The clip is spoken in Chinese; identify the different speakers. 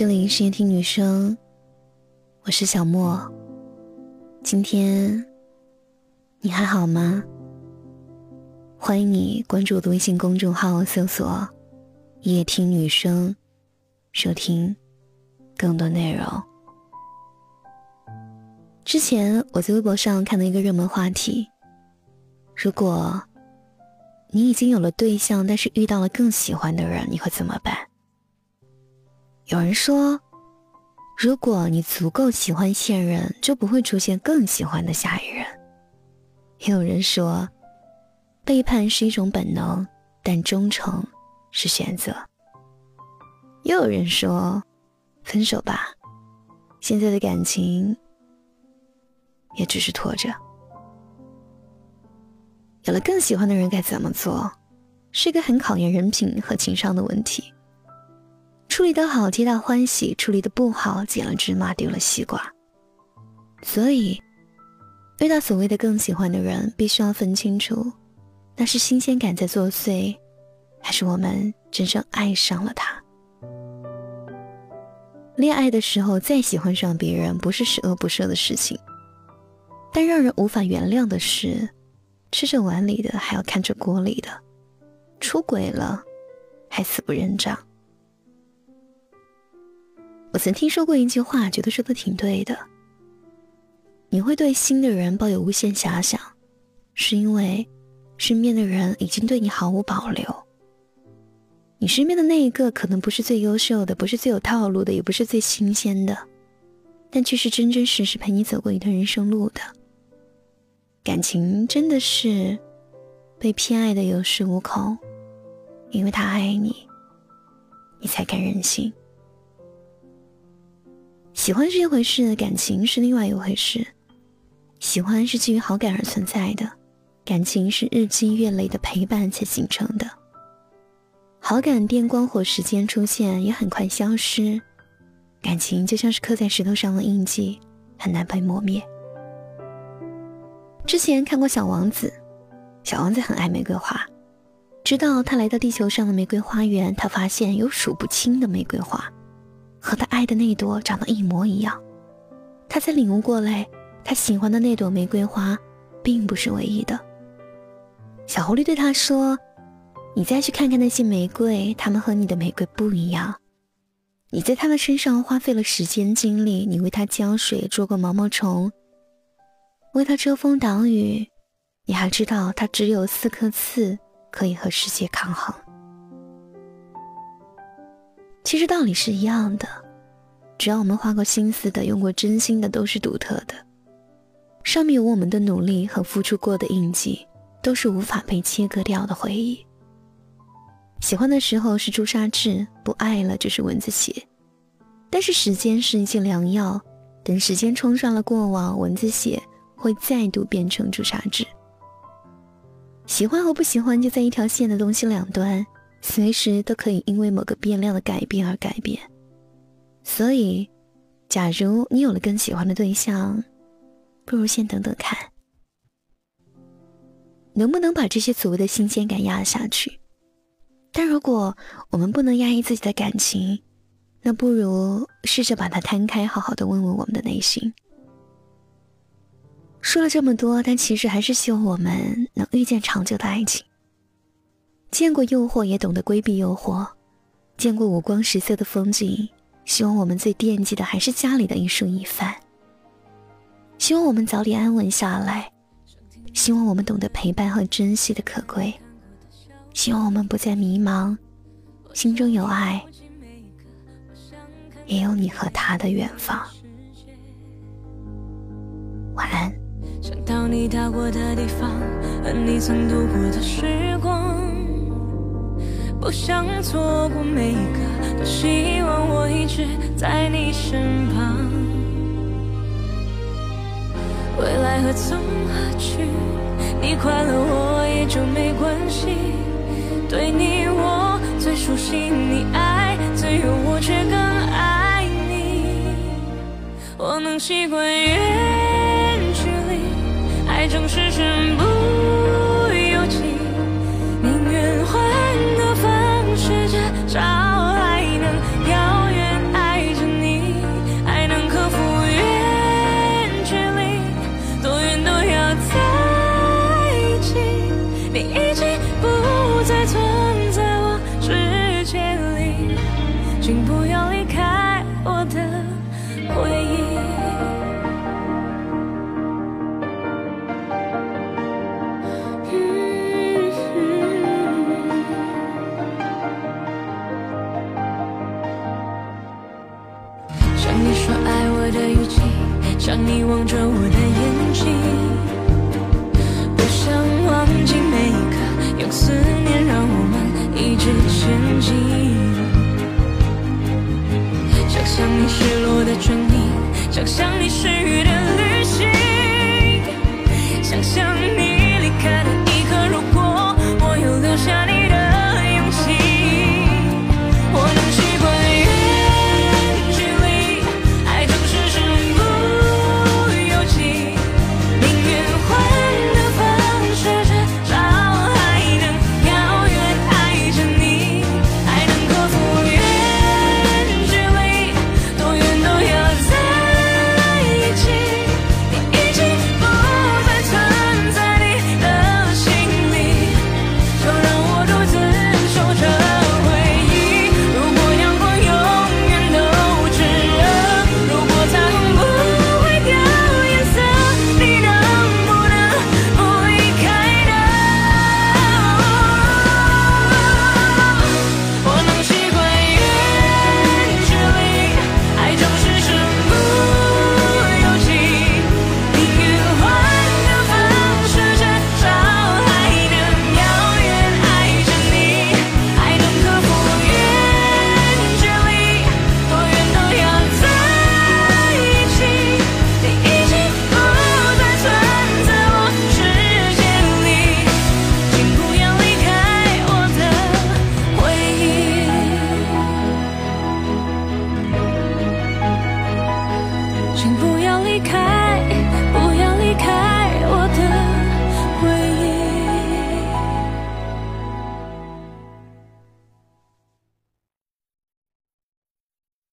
Speaker 1: 这里是夜听女生，我是小莫。今天你还好吗？欢迎你关注我的微信公众号，搜索“夜听女生”，收听更多内容。之前我在微博上看到一个热门话题：如果你已经有了对象，但是遇到了更喜欢的人，你会怎么办？有人说，如果你足够喜欢现任，就不会出现更喜欢的下一任。也有人说，背叛是一种本能，但忠诚是选择。又有人说，分手吧，现在的感情也只是拖着。有了更喜欢的人该怎么做，是一个很考验人品和情商的问题。处理得好，皆大欢喜；处理的不好，捡了芝麻丢了西瓜。所以，遇到所谓的更喜欢的人，必须要分清楚，那是新鲜感在作祟，还是我们真正爱上了他。恋爱的时候再喜欢上别人，不是十恶不赦的事情，但让人无法原谅的是，吃着碗里的还要看着锅里的，出轨了还死不认账。我曾听说过一句话，觉得说的挺对的。你会对新的人抱有无限遐想，是因为身边的人已经对你毫无保留。你身边的那一个可能不是最优秀的，不是最有套路的，也不是最新鲜的，但却是真真实实陪你走过一段人生路的。感情真的是被偏爱的有恃无恐，因为他爱你，你才敢任性。喜欢是一回事，感情是另外一回事。喜欢是基于好感而存在的，感情是日积月累的陪伴才形成的。好感电光火石间出现，也很快消失。感情就像是刻在石头上的印记，很难被磨灭。之前看过《小王子》，小王子很爱玫瑰花，直到他来到地球上的玫瑰花园，他发现有数不清的玫瑰花。和他爱的那朵长得一模一样，他才领悟过来，他喜欢的那朵玫瑰花，并不是唯一的。小狐狸对他说：“你再去看看那些玫瑰，它们和你的玫瑰不一样。你在它们身上花费了时间精力，你为它浇水，捉过毛毛虫，为它遮风挡雨，你还知道它只有四颗刺，可以和世界抗衡。”其实道理是一样的，只要我们花过心思的、用过真心的，都是独特的。上面有我们的努力和付出过的印记，都是无法被切割掉的回忆。喜欢的时候是朱砂痣，不爱了就是蚊子血。但是时间是一剂良药，等时间冲刷了过往，蚊子血会再度变成朱砂痣。喜欢和不喜欢就在一条线的东西两端。随时都可以因为某个变量的改变而改变，所以，假如你有了更喜欢的对象，不如先等等看，能不能把这些所谓的新鲜感压下去。但如果我们不能压抑自己的感情，那不如试着把它摊开，好好的问问我们的内心。说了这么多，但其实还是希望我们能遇见长久的爱情。见过诱惑，也懂得规避诱惑；见过五光十色的风景，希望我们最惦记的还是家里的一蔬一饭。希望我们早点安稳下来，希望我们懂得陪伴和珍惜的可贵，希望我们不再迷茫，心中有爱，也有你和他的远方。晚安。想到你过的地方，和你曾度过的时。不想错过每一个，多希望我一直在你身旁。未来何从何去？你快乐我也就没关系。对你我最熟悉，你爱自由，我却更爱你。我能习惯远距离，爱总是身不。
Speaker 2: 离开。